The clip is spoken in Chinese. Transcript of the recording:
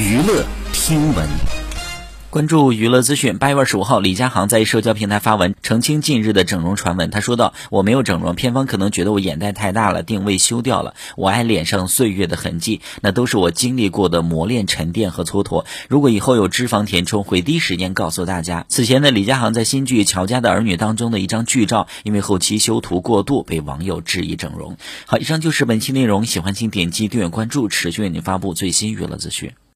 娱乐听闻。关注娱乐资讯，八月二十五号，李佳航在社交平台发文澄清近日的整容传闻。他说道：“我没有整容，片方可能觉得我眼袋太大了，定位修掉了。我爱脸上岁月的痕迹，那都是我经历过的磨练、沉淀和蹉跎。如果以后有脂肪填充，会第一时间告诉大家。”此前的李佳航在新剧《乔家的儿女》当中的一张剧照，因为后期修图过度，被网友质疑整容。好，以上就是本期内容，喜欢请点击订阅关注，持续为您发布最新娱乐资讯。